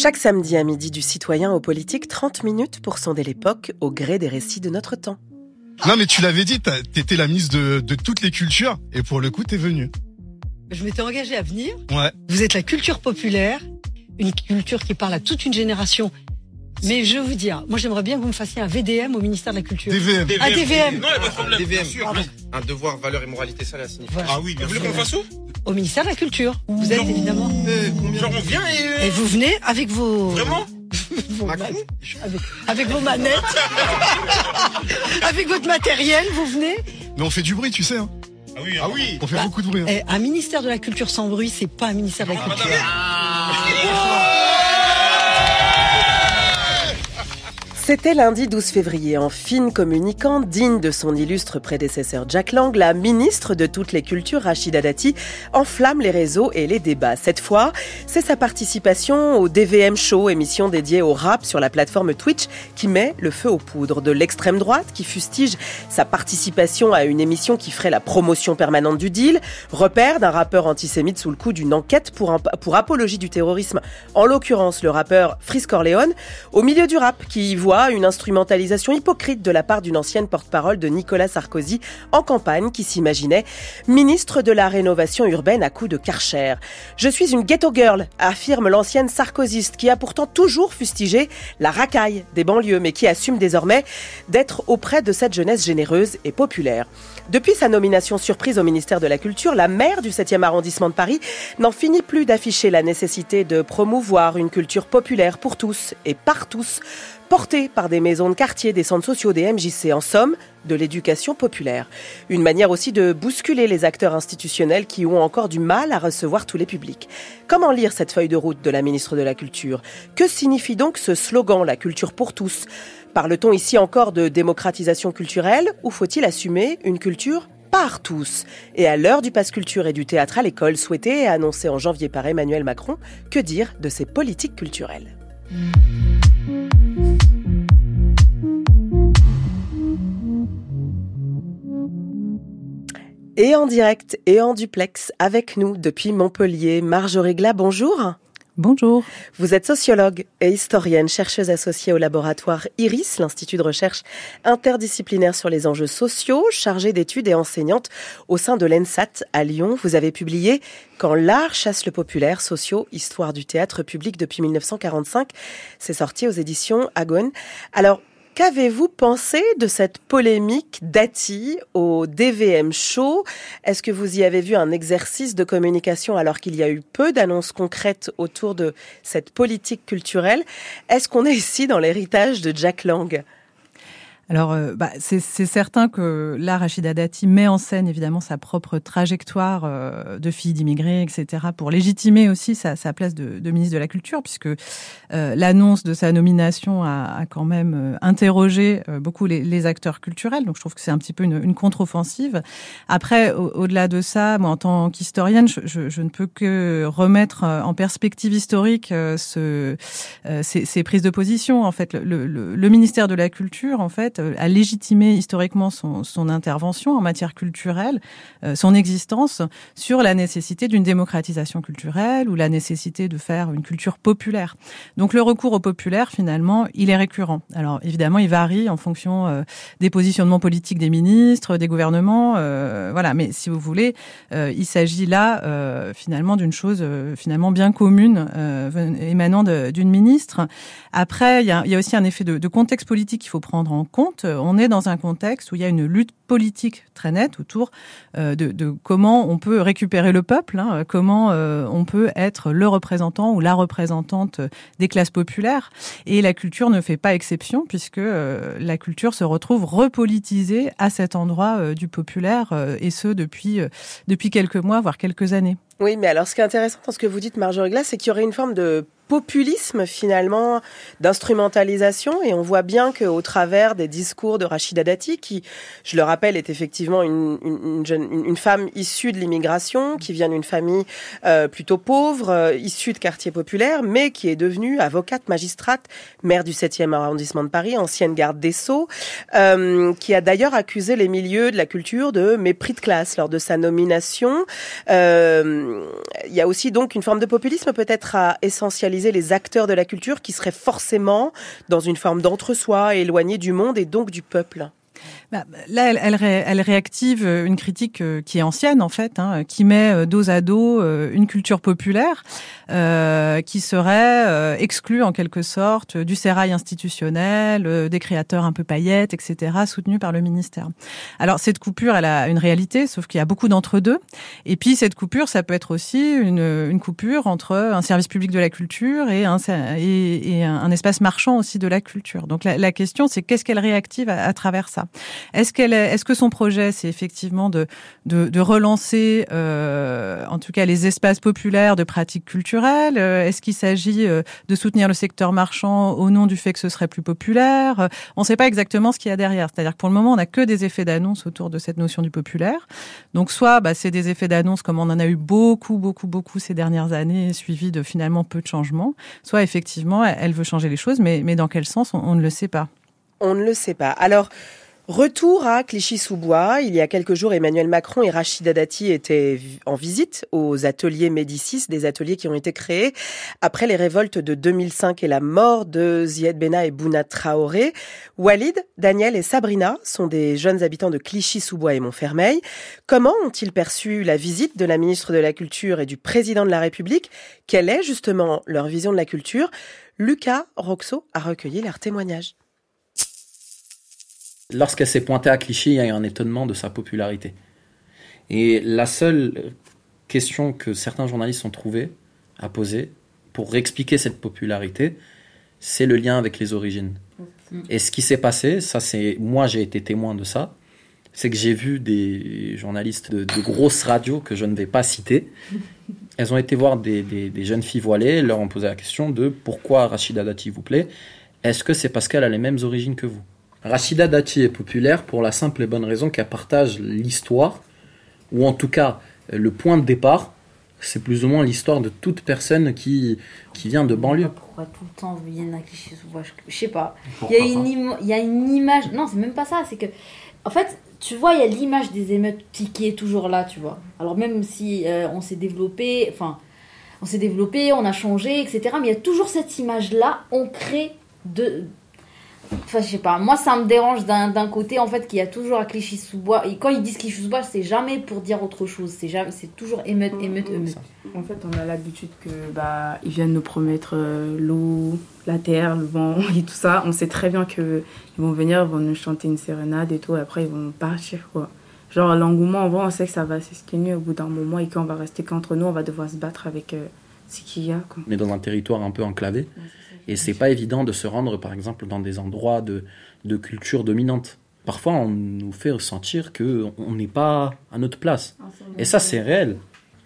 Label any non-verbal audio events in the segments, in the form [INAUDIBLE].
Chaque samedi à midi du citoyen au politique, 30 minutes pour sonder l'époque au gré des récits de notre temps. Non mais tu l'avais dit, t'étais la ministre de, de toutes les cultures et pour le coup t'es venue. Je m'étais engagée à venir. Ouais. Vous êtes la culture populaire, une culture qui parle à toute une génération. Mais je veux vous dire, moi j'aimerais bien que vous me fassiez un VDM au ministère de la Culture. DVM. Ah, DVM. Non, il y a pas de problème. DVM. bien sûr. Pardon. Un devoir, valeur et moralité, ça la signifie. Voilà. Ah oui, bien Vous voulez qu'on fasse où? Au ministère de la Culture. Vous êtes évidemment. Genre on vient et... Et vous venez avec vos. Vraiment [LAUGHS] vos Macron avec, avec vos manettes. [LAUGHS] avec votre matériel, vous venez. Mais on fait du bruit, tu sais. Hein. Ah oui, ah oui On fait Bah, beaucoup de bruit. hein. Eh, un ministère de la Culture sans bruit, c'est pas un ministère de la Culture. C'était lundi 12 février. En fine communicante, digne de son illustre prédécesseur Jack Lang, la ministre de toutes les cultures, Rachida Dati, enflamme les réseaux et les débats. Cette fois, c'est sa participation au DVM Show, émission dédiée au rap sur la plateforme Twitch, qui met le feu aux poudres. De l'extrême droite, qui fustige sa participation à une émission qui ferait la promotion permanente du deal, repère d'un rappeur antisémite sous le coup d'une enquête pour apologie du terrorisme, en l'occurrence le rappeur Frisk Corleone, au milieu du rap, qui y voit une instrumentalisation hypocrite de la part d'une ancienne porte-parole de Nicolas Sarkozy en campagne qui s'imaginait ministre de la rénovation urbaine à coups de Karcher. Je suis une ghetto girl, affirme l'ancienne sarkozyste qui a pourtant toujours fustigé la racaille des banlieues mais qui assume désormais d'être auprès de cette jeunesse généreuse et populaire. Depuis sa nomination surprise au ministère de la Culture, la maire du 7e arrondissement de Paris n'en finit plus d'afficher la nécessité de promouvoir une culture populaire pour tous et par tous, portée par des maisons de quartier, des centres sociaux, des MJC, en somme, de l'éducation populaire. Une manière aussi de bousculer les acteurs institutionnels qui ont encore du mal à recevoir tous les publics. Comment lire cette feuille de route de la ministre de la Culture? Que signifie donc ce slogan, la culture pour tous Parle-t-on ici encore de démocratisation culturelle ou faut-il assumer une culture par tous? Et à l'heure du passe culture et du théâtre à l'école souhaité et annoncé en janvier par Emmanuel Macron, que dire de ces politiques culturelles? Et en direct et en duplex avec nous depuis Montpellier, Marjorie Glas, bonjour. Bonjour. Vous êtes sociologue et historienne, chercheuse associée au laboratoire IRIS, l'Institut de recherche interdisciplinaire sur les enjeux sociaux, chargée d'études et enseignante au sein de l'ENSAT à Lyon. Vous avez publié Quand l'art chasse le populaire, sociaux, histoire du théâtre public depuis 1945. C'est sorti aux éditions Agone. Alors, Qu'avez-vous pensé de cette polémique Dati au DVM Show? Est-ce que vous y avez vu un exercice de communication alors qu'il y a eu peu d'annonces concrètes autour de cette politique culturelle? Est-ce qu'on est ici dans l'héritage de Jack Lang? Alors, euh, bah, c'est certain que là, Rachida Dati met en scène évidemment sa propre trajectoire euh, de fille d'immigrés, etc., pour légitimer aussi sa, sa place de, de ministre de la Culture, puisque euh, l'annonce de sa nomination a, a quand même euh, interrogé beaucoup les, les acteurs culturels. Donc, je trouve que c'est un petit peu une, une contre-offensive. Après, au- au-delà de ça, moi, en tant qu'historienne, je, je, je ne peux que remettre en perspective historique ce, ces, ces prises de position. En fait, le, le, le ministère de la Culture, en fait, euh, a légitimé historiquement son, intervention en matière culturelle, euh, son existence sur la nécessité d'une démocratisation culturelle ou la nécessité de faire une culture populaire. Donc, le recours au populaire, finalement, il est récurrent. Alors, évidemment, il varie en fonction euh, des positionnements politiques des ministres, des gouvernements, euh, voilà. Mais si vous voulez, euh, il s'agit là, euh, finalement, d'une chose euh, finalement bien commune euh, émanant d'une ministre. Après, il y a, aussi un effet de contexte politique qu'il faut prendre en compte. On est dans un contexte où il y a une lutte politique très nette autour euh, de, comment on peut récupérer le peuple, hein, comment euh, on peut être le représentant ou la représentante des classes populaires. Et la culture ne fait pas exception puisque euh, la culture se retrouve repolitisée à cet endroit euh, du populaire euh, et ce depuis euh, depuis quelques mois voire quelques années. Oui, mais alors ce qui est intéressant dans ce que vous dites, Marjorie Glass, c'est qu'il y aurait une forme de populisme finalement, d'instrumentalisation, et on voit bien qu'au travers des discours de Rachida Dati, qui, je le rappelle, est effectivement une, une, une jeune, une, une femme issue de l'immigration, qui vient d'une famille euh, plutôt pauvre, euh, issue de quartiers populaires, mais qui est devenue avocate, magistrate, maire du 7e arrondissement de Paris, ancienne garde des Sceaux, euh, qui a d'ailleurs accusé les milieux de la culture de mépris de classe lors de sa nomination. Euh, il y a aussi donc une forme de populisme peut-être à essentialiser les acteurs de la culture qui seraient forcément dans une forme d'entre-soi, éloignés du monde et donc du peuple. Bah, là, elle, réactive euh, une critique euh, qui est ancienne en fait, hein, qui met euh, dos à dos une culture populaire euh, qui serait exclue en quelque sorte du sérail institutionnel, des créateurs un peu paillettes, etc., soutenus par le ministère. Alors cette coupure, elle a une réalité, sauf qu'il y a beaucoup d'entre-deux. Et puis cette coupure, ça peut être aussi une, une, coupure entre un service public de la culture et un, et, un espace marchand aussi de la culture. Donc la, question, c'est qu'est-ce qu'elle réactive à travers ça? Est-ce qu'elle est, est-ce que son projet, c'est effectivement de, relancer, euh, en tout cas, les espaces populaires de pratiques culturelles euh, Est-ce qu'il s'agit euh, de soutenir le secteur marchand au nom du fait que ce serait plus populaire On ne sait pas exactement ce qu'il y a derrière. C'est-à-dire que pour le moment, on n'a que des effets d'annonce autour de cette notion du populaire. Donc, soit bah, c'est des effets d'annonce comme on en a eu beaucoup, beaucoup, beaucoup ces dernières années, suivis de finalement peu de changements. Soit effectivement, elle veut changer les choses, mais, mais dans quel sens, on, on ne le sait pas. On ne le sait pas. Alors, Retour à Clichy-sous-Bois. Il y a quelques jours, Emmanuel Macron et Rachida Dati étaient en visite aux ateliers Médicis, des ateliers qui ont été créés après les révoltes de 2005 et la mort de Zied Bena et Bouna Traoré. Walid, Daniel et Sabrina sont des jeunes habitants de Clichy-sous-Bois et Montfermeil. Comment ont-ils perçu la visite de la ministre de la Culture et du président de la République? Quelle est justement leur vision de la culture? Lucas Roxo a recueilli leurs témoignages. Lorsqu'elle s'est pointée à Clichy, il y a eu un étonnement de sa popularité. Et la seule question que certains journalistes ont trouvé à poser pour expliquer cette popularité, c'est le lien avec les origines. Et ce qui s'est passé, ça c'est moi j'ai été témoin de ça, c'est que j'ai vu des journalistes de, grosses radios que je ne vais pas citer. [LAUGHS] Elles ont été voir des, des, jeunes filles voilées, leur ont posé la question de pourquoi Rachida Dati vous plaît. Est-ce que c'est parce qu'elle a les mêmes origines que vous? Rachida Dati est populaire pour la simple et bonne raison qu'elle partage l'histoire, ou en tout cas le point de départ, c'est plus ou moins l'histoire de toute personne qui, qui vient de banlieue. Pourquoi tout le temps viennent à cliché sous je, je sais pas. Il y, a une il y a une image. Non, c'est même pas ça. C'est que. En fait, tu vois, il y a l'image des émeutes qui est toujours là, tu vois. Alors, même si euh, on s'est développé. Enfin, on s'est développé, on a changé, etc. Mais il y a toujours cette image-là ancrée de, Enfin, je sais pas. Moi, ça me dérange d'un côté, en fait, qu'il y a toujours à Clichy-sous-Bois. Et quand ils disent Clichy-sous-Bois, c'est jamais pour dire autre chose. C'est jamais, c'est toujours émeute, émeute, émeute. En fait, on a l'habitude que bah ils viennent nous promettre euh, l'eau, la terre, le vent [LAUGHS] et tout ça. On sait très bien que ils vont venir, ils vont nous chanter une sérénade et tout. Et après, ils vont partir, quoi. Genre, l'engouement, en vrai, on sait que ça va s'esquiner au bout d'un moment et qu'on va rester qu'entre nous, on va devoir se battre avec euh, ce qu'il y a, quoi. On est dans un territoire un peu enclavé. Et c'est pas évident de se rendre, par exemple, dans des endroits de, de culture dominante. Parfois, on nous fait ressentir qu'on n'est pas à notre place. Et ça, c'est réel.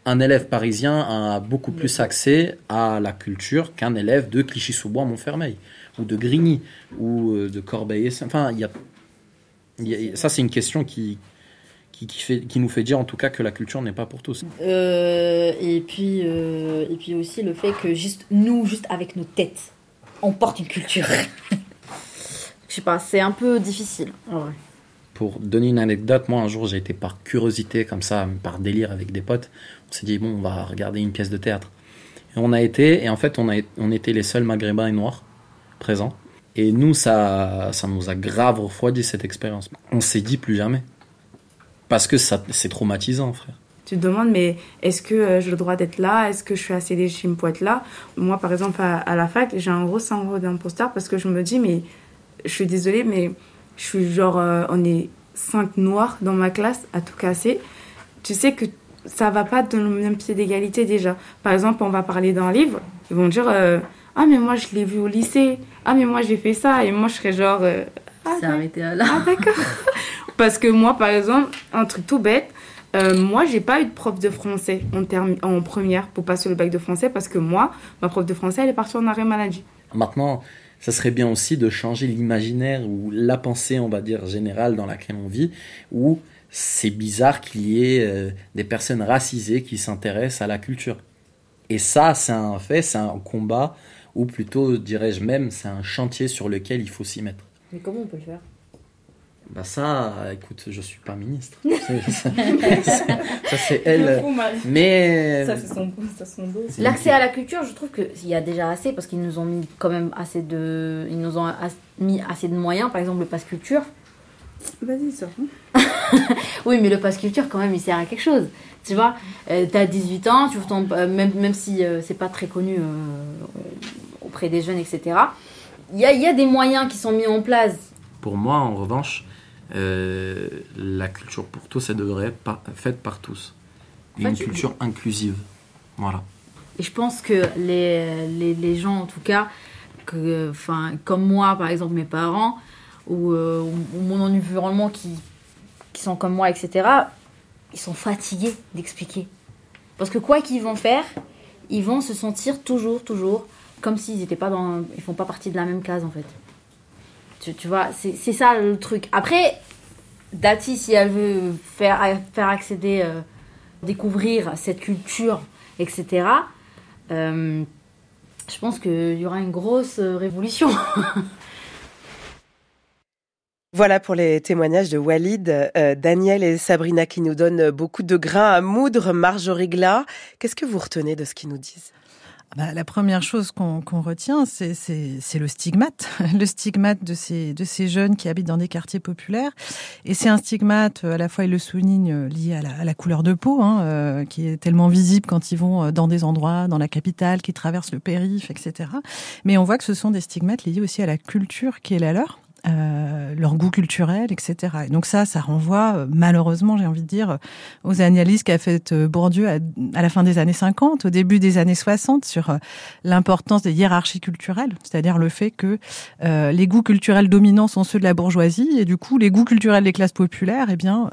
Un élève parisien a beaucoup plus accès à la culture qu'un élève de Clichy-sous-Bois-Montfermeil, ou de Grigny, ou euh, de Corbeil. Enfin, il y a, ça, c'est une question qui, qui, fait, qui, nous fait dire en tout cas que la culture n'est pas pour tous. Euh, et, puis, euh, et puis aussi le fait que juste nous, juste avec nos têtes, on porte une culture. [LAUGHS] Je sais pas, c'est un peu difficile. Pour donner une anecdote, moi un jour j'ai été par curiosité, comme ça, par délire avec des potes, on s'est dit bon, on va regarder une pièce de théâtre. Et on a été, et en fait on, a, on était les seuls maghrébins et noirs présents. Et nous, ça, ça nous a grave refroidi cette expérience. On s'est dit plus jamais. Parce que ça, c'est traumatisant, frère tu te demandes, mais est-ce que euh, j'ai le droit d'être là? Est-ce que je suis assez légitime pour être là? Moi, par exemple, à, la fac, j'ai un gros syndrome d'imposteur parce que je me dis, mais je suis désolée, mais je suis genre, euh, on est cinq noirs dans ma classe à tout casser. Tu sais que ça va pas dans le même pied d'égalité déjà. Par exemple, on va parler d'un livre, ils vont dire, euh, ah, mais moi, je l'ai vu au lycée. Ah, mais moi, j'ai fait ça. Et moi, je serais genre, ah, c'est arrêté là. Ah, d'accord. [LAUGHS] parce que moi, par exemple, un truc tout bête, euh, moi, j'ai pas eu de prof de français en, en première pour passer le bac de français parce que moi, ma prof de français, elle est partie en arrêt maladie. Maintenant, ça serait bien aussi de changer l'imaginaire ou la pensée, on va dire, générale dans laquelle on vit, où c'est bizarre qu'il y ait euh, des personnes racisées qui s'intéressent à la culture. Et ça, c'est un fait, c'est un combat, ou plutôt, dirais-je même, c'est un chantier sur lequel il faut s'y mettre. Mais comment on peut le faire? Bah ça, écoute, je suis pas ministre. [LAUGHS] ça, c'est elle. Mais ça c'est son, son dos. L'accès à la culture, je trouve qu'il y a déjà assez parce qu'ils nous ont mis quand même assez de, ils nous ont mis assez de moyens. Par exemple, le pass culture. Vas-y, sors. [LAUGHS] oui, mais le pass culture, quand même, il sert à quelque chose. Tu vois, euh, tu as 18 ans, tu ton, euh, même, même si euh, c'est pas très connu auprès des jeunes, etc. Il y a, y a des moyens qui sont mis en place. Pour moi, en revanche, la culture pour tous, elle devrait être faite par tous. Une culture inclusive. Voilà. Et je pense que les, les, les gens, en tout cas, que, comme moi, par exemple, mes parents, ou, ou mon environnement qui, qui sont comme moi, etc., ils sont fatigués d'expliquer. Parce que quoi qu'ils vont faire, ils vont se sentir toujours, toujours comme s'ils n'étaient pas dans. Ils font pas partie de la même case en fait. Tu, vois, c'est ça le truc. Après, Dati, si elle veut faire, faire accéder, euh, découvrir cette culture, etc., euh, je pense qu'il y aura une grosse révolution. [LAUGHS] Voilà pour les témoignages de Walid, euh, Daniel et Sabrina qui nous donnent beaucoup de grains à moudre. Marjorie Glas, qu'est-ce que vous retenez de ce qu'ils nous disent? Bah, la première chose qu'on retient, c'est le stigmate, [LAUGHS] le stigmate de ces, de ces jeunes qui habitent dans des quartiers populaires. Et c'est un stigmate, à la fois, il le souligne, lié à la, à la couleur de peau, hein, euh, qui est tellement visible quand ils vont dans des endroits, dans la capitale, qui traversent le périph', etc. Mais on voit que ce sont des stigmates liés aussi à la culture qui est la leur. Euh, leur goût culturel, etc. Et donc ça, ça renvoie euh, malheureusement, j'ai envie de dire, aux analyses qu'a faites euh, Bourdieu à, la fin des années 50, au début des années 60, sur l'importance des hiérarchies culturelles, c'est-à-dire le fait que les goûts culturels dominants sont ceux de la bourgeoisie, et du coup, les goûts culturels des classes populaires, eh bien,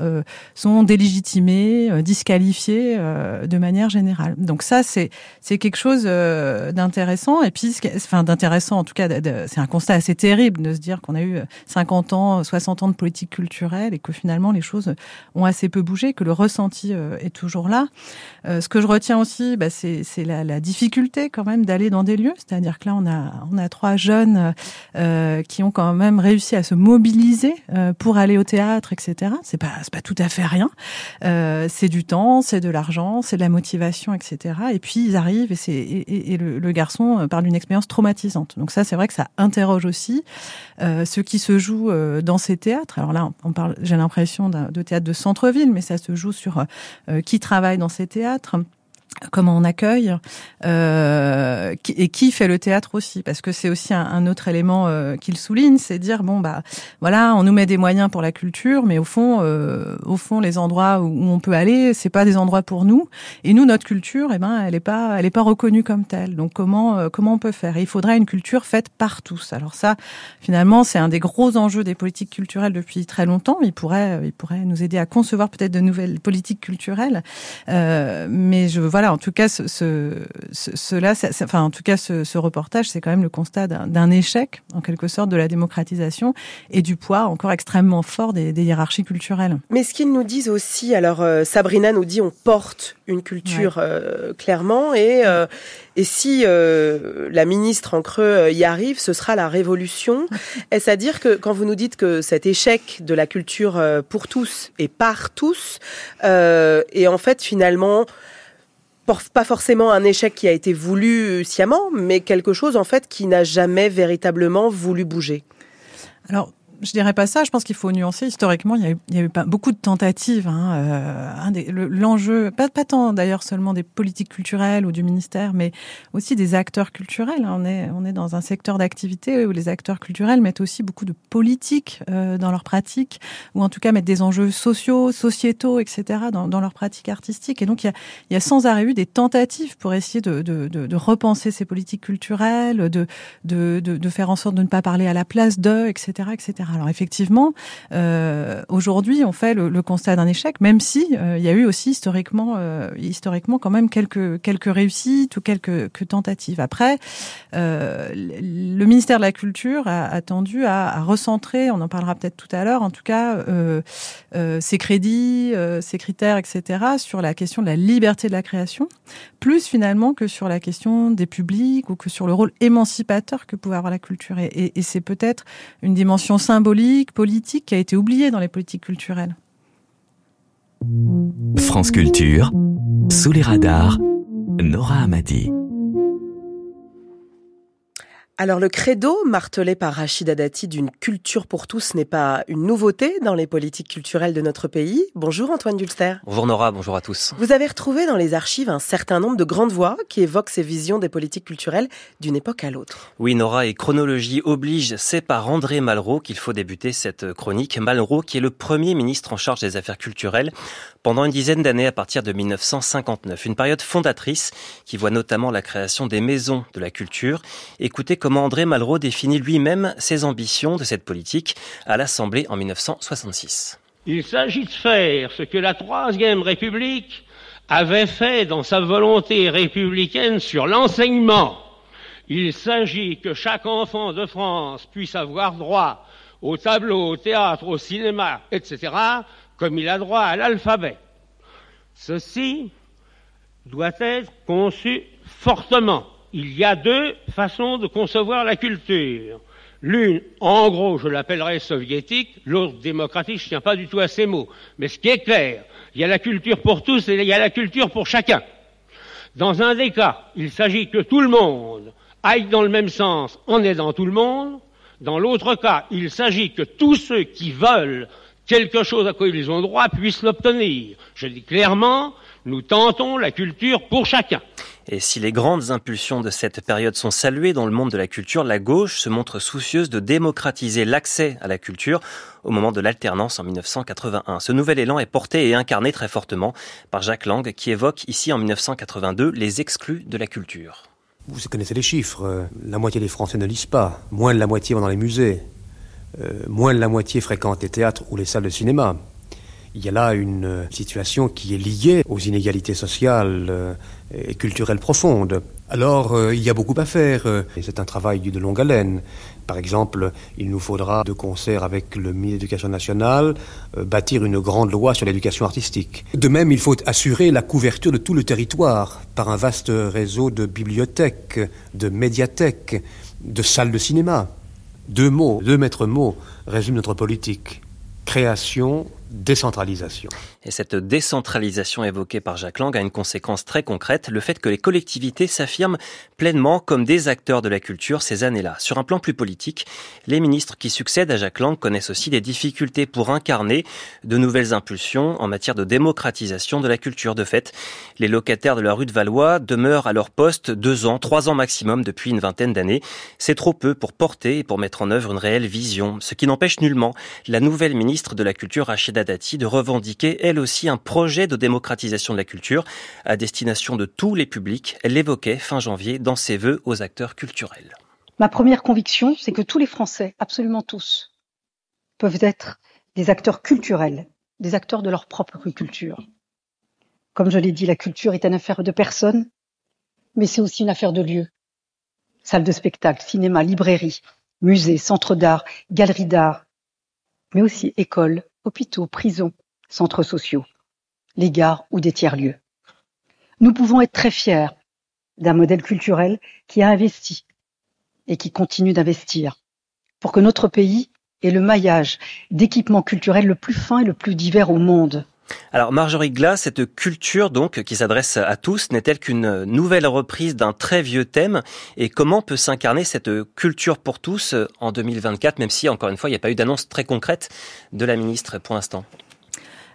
sont délégitimés, disqualifiés de manière générale. Donc ça, c'est c'est quelque chose d'intéressant, et puis, enfin, d'intéressant en tout cas, c'est un constat assez terrible de se dire qu'on a eu 50 ans, 60 ans de politique culturelle et que finalement les choses ont assez peu bougé, que le ressenti euh, est toujours là. Euh, ce que je retiens aussi, bah, c'est la, difficulté quand même d'aller dans des lieux. C'est-à-dire que là, on a, on a trois jeunes euh, qui ont quand même réussi à se mobiliser pour aller au théâtre, etc. C'est pas, pas tout à fait rien. C'est du temps, c'est de l'argent, c'est de la motivation, etc. Et puis ils arrivent et, et, le, le, garçon parle d'une expérience traumatisante. Donc ça, c'est vrai que ça interroge aussi ce qui se joue dans ces théâtres. Alors là, on parle, j'ai l'impression de théâtre de centre-ville, mais ça se joue sur qui travaille dans ces théâtres théâtre comment on accueille euh, et qui fait le théâtre aussi parce que c'est aussi un, autre élément euh, qu'il souligne c'est dire bon bah voilà on nous met des moyens pour la culture mais au fond euh, au fond les endroits où, on peut aller c'est pas des endroits pour nous. Et nous notre culture eh ben elle est pas elle est pas reconnue comme telle. Donc comment euh, comment on peut faire? Il faudrait une culture faite par tous. Alors ça finalement c'est un des gros enjeux des politiques culturelles depuis très longtemps. Il pourrait il pourrait nous aider à concevoir peut-être de nouvelles politiques culturelles. Mais je voilà en tout cas, ce, ce, cela, enfin, en tout cas, ce, ce reportage, c'est quand même le constat d'un échec, en quelque sorte, de la démocratisation et du poids encore extrêmement fort des, des hiérarchies culturelles. Mais ce qu'ils nous disent aussi, alors euh, Sabrina nous dit, on porte une culture euh, clairement, et euh, et si la ministre en creux y arrive, ce sera la révolution. [LAUGHS] Est-ce à dire que quand vous nous dites que cet échec de la culture pour tous et par tous, et en fait finalement pas forcément un échec qui a été voulu sciemment, mais quelque chose en fait qui n'a jamais véritablement voulu bouger. Alors, je dirais pas ça. Je pense qu'il faut nuancer. Historiquement, il y a eu, il y a eu pas beaucoup de tentatives. Hein. Euh, L'enjeu, pas, pas tant d'ailleurs seulement des politiques culturelles ou du ministère, mais aussi des acteurs culturels. Hein. On est, on est dans un secteur d'activité où les acteurs culturels mettent aussi beaucoup de politique euh, dans leurs pratiques, ou en tout cas mettent des enjeux sociaux, sociétaux, etc. dans, dans leurs pratiques artistiques. Et donc, il y a, il y a sans arrêt eu des tentatives pour essayer de, de, de, de repenser ces politiques culturelles, de, de, de, de faire en sorte de ne pas parler à la place d'eux, etc., etc. Alors effectivement, euh, aujourd'hui, on fait le, constat d'un échec, même si euh, il y a eu aussi historiquement, euh, historiquement quand même quelques quelques réussites ou quelques, tentatives. Après, le ministère de la Culture a, tendu à, recentrer, on en parlera peut-être tout à l'heure, en tout cas, ses crédits, ses critères, etc., sur la question de la liberté de la création, plus finalement que sur la question des publics ou que sur le rôle émancipateur que pouvait avoir la culture. Et, et c'est peut-être une dimension symbolique symbolique, politique, qui a été oublié dans les politiques culturelles. France Culture, sous les radars, Nora Amadi. Alors le credo martelé par Rachida Dati d'une culture pour tous n'est pas une nouveauté dans les politiques culturelles de notre pays. Bonjour Antoine Dulster. Bonjour Nora, bonjour à tous. Vous avez retrouvé dans les archives un certain nombre de grandes voix qui évoquent ces visions des politiques culturelles d'une époque à l'autre. Oui Nora, et chronologie oblige, c'est par André Malraux qu'il faut débuter cette chronique. Malraux qui est le premier ministre en charge des affaires culturelles pendant une dizaine d'années à partir de 1959. Une période fondatrice qui voit notamment la création des maisons de la culture. Écoutez comment André Malraux définit lui-même ses ambitions de cette politique à l'Assemblée en 1966. Il s'agit de faire ce que la Troisième République avait fait dans sa volonté républicaine sur l'enseignement. Il s'agit que chaque enfant de France puisse avoir droit au tableau, au théâtre, au cinéma, etc., comme il a droit à l'alphabet. Ceci doit être conçu fortement. Il y a deux façons de concevoir la culture. L'une, en gros, je l'appellerais soviétique, l'autre démocratique, je ne tiens pas du tout à ces mots. Mais ce qui est clair, il y a la culture pour tous et il y a la culture pour chacun. Dans un des cas, il s'agit que tout le monde aille dans le même sens en aidant tout le monde. Dans l'autre cas, il s'agit que tous ceux qui veulent quelque chose à quoi ils ont droit puissent l'obtenir. Je dis clairement, nous tentons la culture pour chacun. Et si les grandes impulsions de cette période sont saluées dans le monde de la culture, la gauche se montre soucieuse de démocratiser l'accès à la culture au moment de l'alternance en 1981. Ce nouvel élan est porté et incarné très fortement par Jacques Lang qui évoque ici en 1982 les exclus de la culture. Vous connaissez les chiffres. La moitié des Français ne lisent pas. Moins de la moitié vont dans les musées. Euh, moins de la moitié fréquente les théâtres ou les salles de cinéma. Il y a là une euh, situation qui est liée aux inégalités sociales euh, et culturelles profondes. Alors, il y a beaucoup à faire, et c'est un travail de longue haleine. Par exemple, il nous faudra, de concert avec le ministre de l'Éducation nationale, bâtir une grande loi sur l'éducation artistique. De même, il faut assurer la couverture de tout le territoire par un vaste réseau de bibliothèques, de médiathèques, de salles de cinéma. Deux mots, deux maîtres mots résument notre politique. Création, décentralisation. Et cette décentralisation évoquée par Jacques Lang a une conséquence très concrète, le fait que les collectivités s'affirment pleinement comme des acteurs de la culture ces années-là. Sur un plan plus politique, les ministres qui succèdent à Jacques Lang connaissent aussi des difficultés pour incarner de nouvelles impulsions en matière de démocratisation de la culture. De fait, les locataires de la rue de Valois demeurent à leur poste deux ans, trois ans maximum depuis une vingtaine d'années. C'est trop peu pour porter et pour mettre en œuvre une réelle vision, ce qui n'empêche nullement la nouvelle ministre de la Culture, Rachida De revendiquer elle aussi un projet de démocratisation de la culture à destination de tous les publics. Elle l'évoquait fin janvier dans ses vœux aux acteurs culturels. Ma première conviction, c'est que tous les Français, absolument tous, peuvent être des acteurs culturels, des acteurs de leur propre culture. Comme je l'ai dit, la culture est une affaire de personnes, mais c'est aussi une affaire de lieux. Salle de spectacle, cinéma, librairie, musée, centre d'art, galerie d'art, mais aussi école, hôpitaux, prisons, centres sociaux, les gares ou des tiers-lieux. Nous pouvons être très fiers d'un modèle culturel qui a investi et qui continue d'investir pour que notre pays ait le maillage d'équipements culturels le plus fin et le plus divers au monde. Alors Marjorie Glass, cette culture donc qui s'adresse à tous n'est-elle qu'une nouvelle reprise d'un très vieux thème? Et comment peut s'incarner cette culture pour tous en 2024, même si encore une fois il n'y a pas eu d'annonce très concrète de la ministre pour l'instant?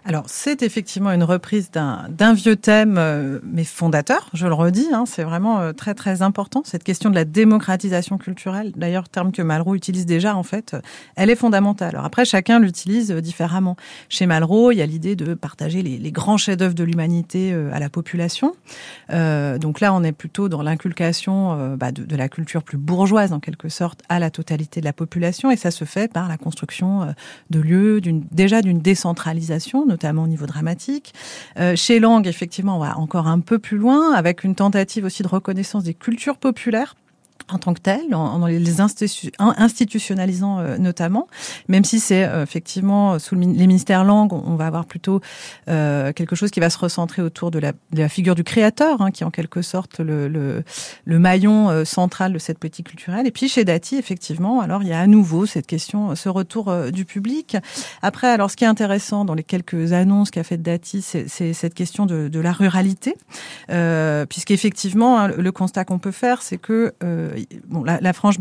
Alors, c'est effectivement une reprise d'un vieux thème, euh, mais fondateur, je le redis. Hein, c'est vraiment euh, très, très important, cette question de la démocratisation culturelle. D'ailleurs, terme que Malraux utilise déjà, en fait, elle est fondamentale. Alors après, chacun l'utilise euh, différemment. Chez Malraux, il y a l'idée de partager les, les grands chefs-d'œuvre de l'humanité à la population. Euh, donc là, on est plutôt dans l'inculcation bah, de, de, la culture plus bourgeoise, en quelque sorte, à la totalité de la population. Et ça se fait par la construction de lieux, déjà d'une décentralisation, notamment au niveau dramatique. Euh, chez Lang, effectivement, on va encore un peu plus loin, avec une tentative aussi de reconnaissance des cultures populaires en tant que tel, en, les institutionnalisant euh, notamment, même si c'est euh, effectivement sous les ministères langues, on va avoir plutôt euh, quelque chose qui va se recentrer autour de la, de la figure du créateur, hein, qui est en quelque sorte le, le, le maillon euh, central de cette politique culturelle. Et puis chez Dati, effectivement, alors il y a à nouveau cette question, ce retour du public. Après, alors ce qui est intéressant dans les quelques annonces qu'a fait Dati, c'est cette question de, de la ruralité, euh, puisqu'effectivement, hein, le constat qu'on peut faire, c'est que bon, la, France,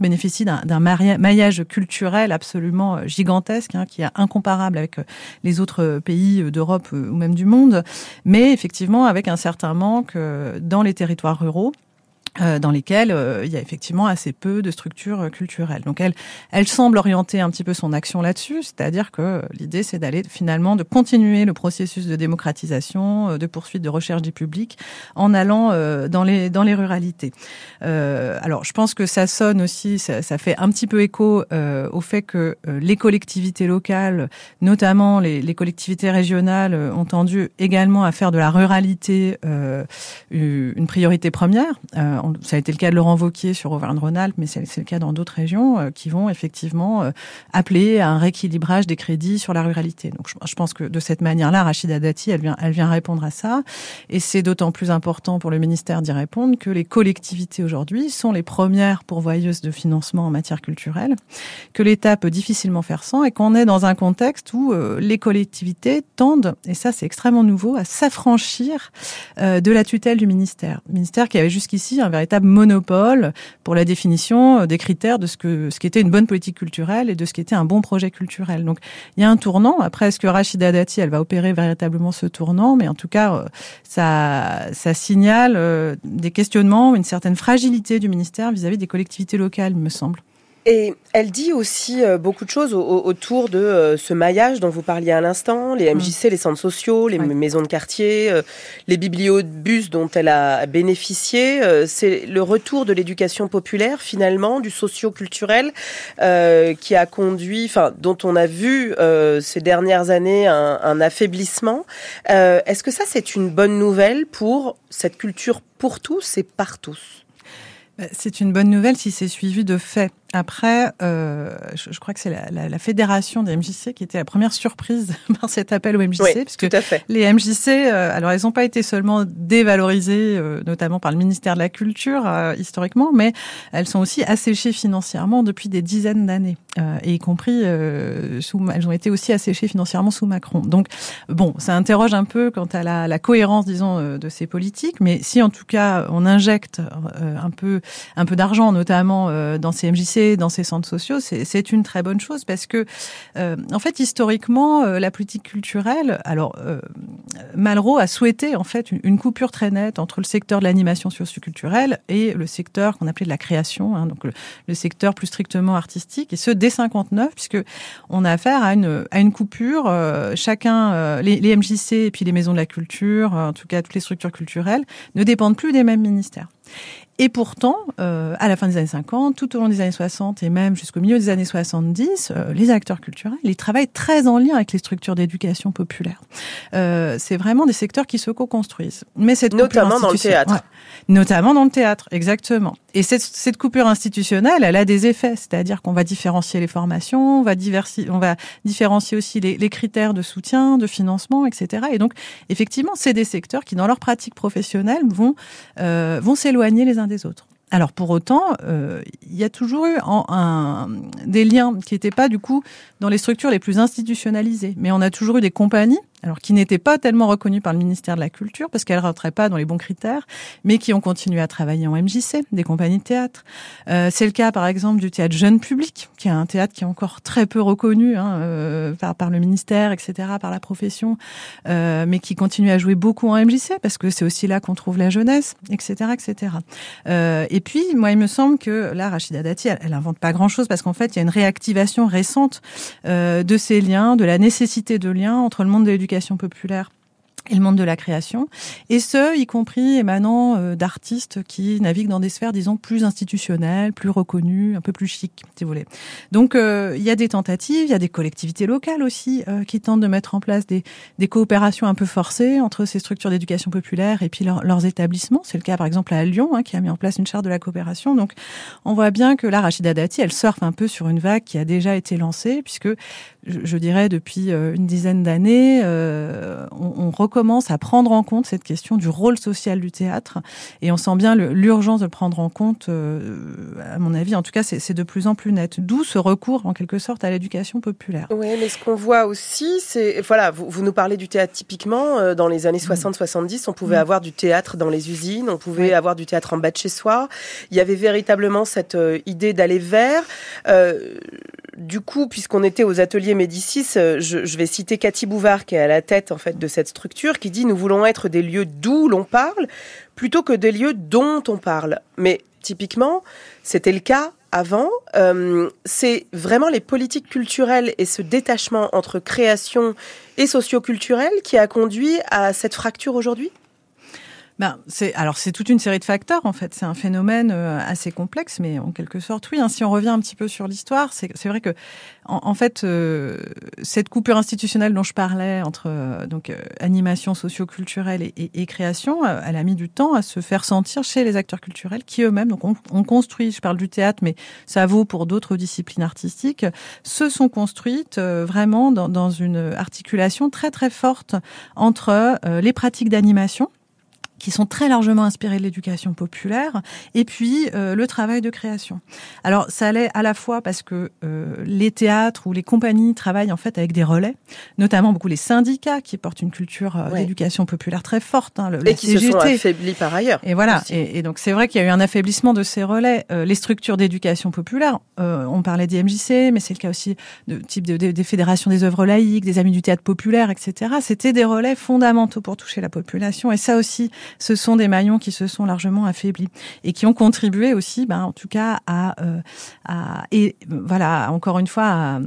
bénéficie d'un maillage culturel absolument euh, gigantesque, hein, qui est incomparable avec euh, les autres euh, pays d'Europe ou même du monde, mais effectivement avec un certain manque dans les territoires ruraux. Euh, dans lesquelles euh, il y a effectivement assez peu de structures euh, culturelles. Donc elle, elle semble orienter un petit peu son action là-dessus, c'est-à-dire que l'idée c'est d'aller finalement de continuer le processus de démocratisation, de poursuite de recherche du public, en allant dans les dans les ruralités. alors je pense que ça sonne aussi, ça, ça fait un petit peu écho au fait que les collectivités locales, notamment les, les, collectivités régionales, ont tendu également à faire de la ruralité une priorité première ça a été le cas de Laurent Vauquier sur Auvergne-Rhône-Alpes, mais c'est le cas dans d'autres régions euh, qui vont effectivement euh, appeler à un rééquilibrage des crédits sur la ruralité. Donc je, pense que de cette manière-là, Rachida Dati, elle vient, elle vient répondre à ça. Et c'est d'autant plus important pour le ministère d'y répondre que les collectivités aujourd'hui sont les premières pourvoyeuses de financement en matière culturelle, que l'État peut difficilement faire sans et qu'on est dans un contexte où euh, les collectivités tendent, et ça c'est extrêmement nouveau, à s'affranchir de la tutelle du ministère. Ministère qui avait jusqu'ici un véritable monopole pour la définition euh, des critères de ce que ce qu'était une bonne politique culturelle et de ce qu'était un bon projet culturel. Donc il y a un tournant. Après, est-ce que Rachida Dati, elle va opérer véritablement ce tournant? Mais en tout cas, euh, ça, ça signale euh, des questionnements, une certaine fragilité du ministère vis-à-vis -vis des collectivités locales, me semble. Et elle dit aussi euh, beaucoup de choses autour de euh, ce maillage dont vous parliez à l'instant, les MJC, mm. les centres sociaux, les maisons de quartier, euh, les bibliobus dont elle a bénéficié. C'est le retour de l'éducation populaire finalement, du socio-culturel, qui a conduit, enfin, dont on a vu ces dernières années un, un affaiblissement. Est-ce que ça c'est une bonne nouvelle pour cette culture pour tous et par tous? Bah, c'est une bonne nouvelle si c'est suivi de faits. Après, euh, je, je, crois que c'est la, la, la, fédération des MJC qui était la première surprise [LAUGHS] par cet appel aux MJC, oui, puisque tout à fait. les MJC, euh, alors elles n'ont pas été seulement dévalorisées, euh, notamment par le ministère de la Culture euh, historiquement, mais elles sont aussi asséchées financièrement depuis des dizaines d'années, euh, et y compris sous, elles ont été aussi asséchées financièrement sous Macron. Donc bon, ça interroge un peu quant à la, la cohérence, disons, de ces politiques, mais si en tout cas on injecte un peu un peu d'argent, notamment dans ces MJC dans ces centres sociaux, c'est une très bonne chose parce que, euh, en fait, historiquement, euh, la politique culturelle, alors euh, Malraux a souhaité en fait une, coupure très nette entre le secteur de l'animation socioculturelle et le secteur qu'on appelait de la création, hein, donc le, secteur plus strictement artistique, et ce dès 59, puisque on a affaire à une à une coupure. chacun, les, les MJC et puis les maisons de la culture, en tout cas toutes les structures culturelles, ne dépendent plus des mêmes ministères. Et pourtant, euh, à la fin des années 50, tout au long des années 60 et même jusqu'au milieu des années 70, euh, les acteurs culturels, ils travaillent très en lien avec les structures d'éducation populaire. Euh, c'est vraiment des secteurs qui se co-construisent. Mais cette notamment dans le théâtre. notamment dans le théâtre, exactement. Et cette, cette coupure institutionnelle, elle a des effets, c'est-à-dire qu'on va différencier les formations, on va, on va différencier aussi les, critères de soutien, de financement, etc. Et donc, effectivement, c'est des secteurs qui, dans leur pratique professionnelle, vont euh, vont s'éloigner les uns des autres. Alors pour autant, euh, il y a toujours eu un, des liens qui n'étaient pas du coup dans les structures les plus institutionnalisées, mais on a toujours eu des compagnies alors qui n'étaient pas tellement reconnus par le ministère de la Culture parce qu'elles rentraient pas dans les bons critères, mais qui ont continué à travailler en MJC, des compagnies de théâtre. Euh, c'est le cas par exemple du théâtre jeune public, qui est un théâtre qui est encore très peu reconnu hein, euh, par, par le ministère, etc., par la profession, euh, mais qui continue à jouer beaucoup en MJC parce que c'est aussi là qu'on trouve la jeunesse, etc., etc. Euh, et puis moi il me semble que là Rachida Dati, elle, elle invente pas grand chose parce qu'en fait il y a une réactivation récente euh, de ces liens, de la nécessité de liens entre le monde de l'éducation populaire et le monde de la création, et ce, y compris émanant euh, d'artistes qui naviguent dans des sphères, disons, plus institutionnelles, plus reconnues, un peu plus chic, si vous voulez. Donc, euh, il y a des tentatives, il y a des collectivités locales aussi euh, qui tentent de mettre en place des, des coopérations un peu forcées entre ces structures d'éducation populaire et puis leurs établissements. C'est le cas, par exemple, à Lyon, hein, qui a mis en place une charte de la coopération. Donc, on voit bien que là, Rachida Dati, elle surfe un peu sur une vague qui a déjà été lancée, puisque, je, je dirais, depuis une dizaine d'années, on, on commence à prendre en compte cette question du rôle social du théâtre. Et on sent bien l'urgence de le prendre en compte, euh, à mon avis, en tout cas, c'est de plus en plus net. D'où ce recours, en quelque sorte, à l'éducation populaire. Oui, mais ce qu'on voit aussi, c'est, voilà, vous, vous, nous parlez du théâtre typiquement, euh, dans les années 60-70, on pouvait mm. avoir du théâtre dans les usines, on pouvait avoir du théâtre en bas de chez soi. Il y avait véritablement cette euh, idée d'aller vers. du coup, puisqu'on était aux ateliers Médicis, je, je vais citer Cathy Bouvard, qui est à la tête, en fait, de cette structure qui dit nous voulons être des lieux d'où l'on parle plutôt que des lieux dont on parle. Mais typiquement, c'était le cas avant. Euh, c'est vraiment les politiques culturelles et ce détachement entre création et socioculturel qui a conduit à cette fracture aujourd'hui? Ben, c'est alors c'est toute une série de facteurs en fait. C'est un phénomène euh, assez complexe, mais en quelque sorte, oui. Hein, si on revient un petit peu sur l'histoire, c'est c'est vrai que en, fait euh, cette coupure institutionnelle dont je parlais entre euh, donc animation socio-culturelle et, et, et, création, elle a mis du temps à se faire sentir chez les acteurs culturels qui eux-mêmes donc on, construit. Je parle du théâtre, mais ça vaut pour d'autres disciplines artistiques. Se sont construites vraiment dans, dans une articulation très très forte entre les pratiques d'animation qui sont très largement inspirés de l'éducation populaire, et puis euh, le travail de création. Alors ça allait à la fois parce que euh, les théâtres ou les compagnies travaillent en fait avec des relais, notamment beaucoup les syndicats qui portent une culture euh, d'éducation populaire très forte. Hein, le, et qui se sont affaiblis par ailleurs. Et voilà. Et, et, donc c'est vrai qu'il y a eu un affaiblissement de ces relais. les structures d'éducation populaire, on parlait des MJC, mais c'est le cas aussi de type de, des fédérations des œuvres laïques, des amis du théâtre populaire, etc. C'était des relais fondamentaux pour toucher la population. Et ça aussi, ce sont des maillons qui se sont largement affaiblis et qui ont contribué aussi, ben, en tout cas, à, euh, à et voilà, encore une fois, à,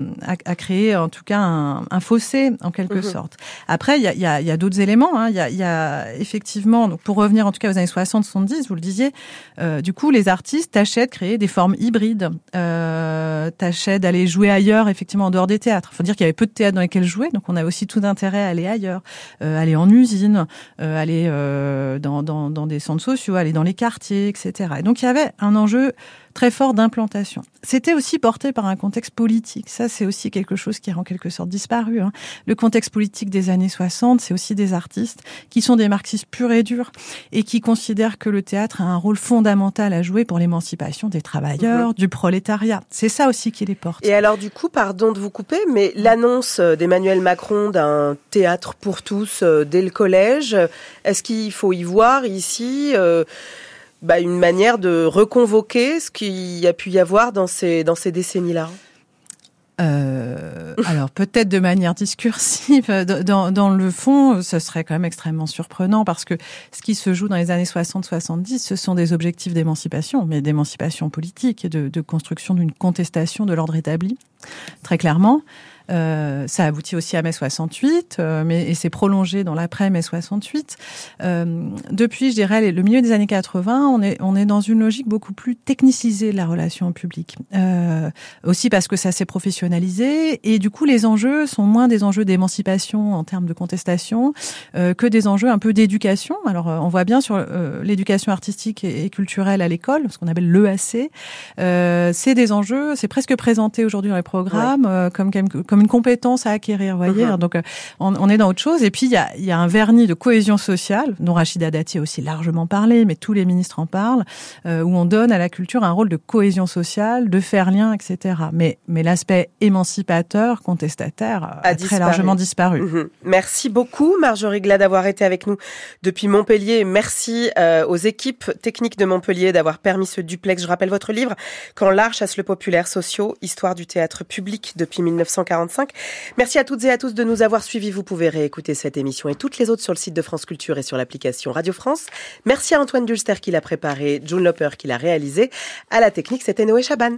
à, créer en tout cas un, un fossé en quelque mhm. sorte. Après, il y a, y a, y a d'autres éléments. Hein. Il y, a, y, a, effectivement, donc pour revenir en tout cas aux années 60-70, vous le disiez, euh, du coup, les artistes tâchaient de créer des formes hybrides, euh, tâchaient d'aller jouer ailleurs, effectivement, en dehors des théâtres. Il faut dire qu'il y avait peu de théâtres dans lesquels jouer, donc on avait aussi tout intérêt à aller ailleurs, euh, aller en usine, euh, aller euh, dans, des centres sociaux, aller dans les quartiers, etc. Et donc il y avait un enjeu très fort d'implantation. C'était aussi porté par un contexte politique. Ça, c'est aussi quelque chose qui a en quelque sorte disparu. Hein. Le contexte politique des années 60, c'est aussi des artistes qui sont des marxistes purs et durs et qui considèrent que le théâtre a un rôle fondamental à jouer pour l'émancipation des travailleurs, mhm. du prolétariat. C'est ça aussi qui les porte. Et alors, du coup, pardon de vous couper, mais l'annonce d'Emmanuel Macron d'un théâtre pour tous euh, dès le collège, est-ce qu'il faut y voir ici euh, bah, une manière de reconvoquer ce qu'il a pu y avoir dans ces, dans ces décennies-là euh, alors peut-être de manière discursive, dans, dans, le fond, ce serait quand même extrêmement surprenant parce que ce qui se joue dans les années 60-70, ce sont des objectifs d'émancipation, mais d'émancipation politique et de construction d'une contestation de l'ordre établi, très clairement. Euh, ça aboutit aussi à mai 68, euh, mais et c'est prolongé dans l'après mai 68. Euh, depuis, je dirais, le milieu des années 80, on est on est dans une logique beaucoup plus technicisée de la relation au public. Euh, aussi parce que ça s'est professionnalisé et du coup les enjeux sont moins des enjeux d'émancipation en termes de contestation euh, que des enjeux un peu d'éducation. Alors on voit bien sur l'éducation artistique et, culturelle à l'école, ce qu'on appelle l'EAC, c'est des enjeux, c'est presque présenté aujourd'hui dans les programmes comme comme une compétence à acquérir, voyez. Uh-huh. Donc, euh, on, est dans autre chose. Et puis, il y a, y a, un vernis de cohésion sociale, dont Rachida Dati a aussi largement parlé, mais tous les ministres en parlent, euh, où on donne à la culture un rôle de cohésion sociale, de faire lien, etc. Mais, mais l'aspect émancipateur, contestataire, a, très largement disparu. Uh-huh. Merci beaucoup, Marjorie Glad, d'avoir été avec nous depuis Montpellier. Merci euh, aux équipes techniques de Montpellier d'avoir permis ce duplex. Je rappelle votre livre, Quand l'art chasse le populaire sociaux, histoire du théâtre public depuis 1940 Merci à toutes et à tous de nous avoir suivis. Vous pouvez réécouter cette émission et toutes les autres sur le site de France Culture et sur l'application Radio France. Merci à Antoine Dulster qui l'a préparé, June Loper qui l'a réalisé. À la technique, c'était Noé Chaban.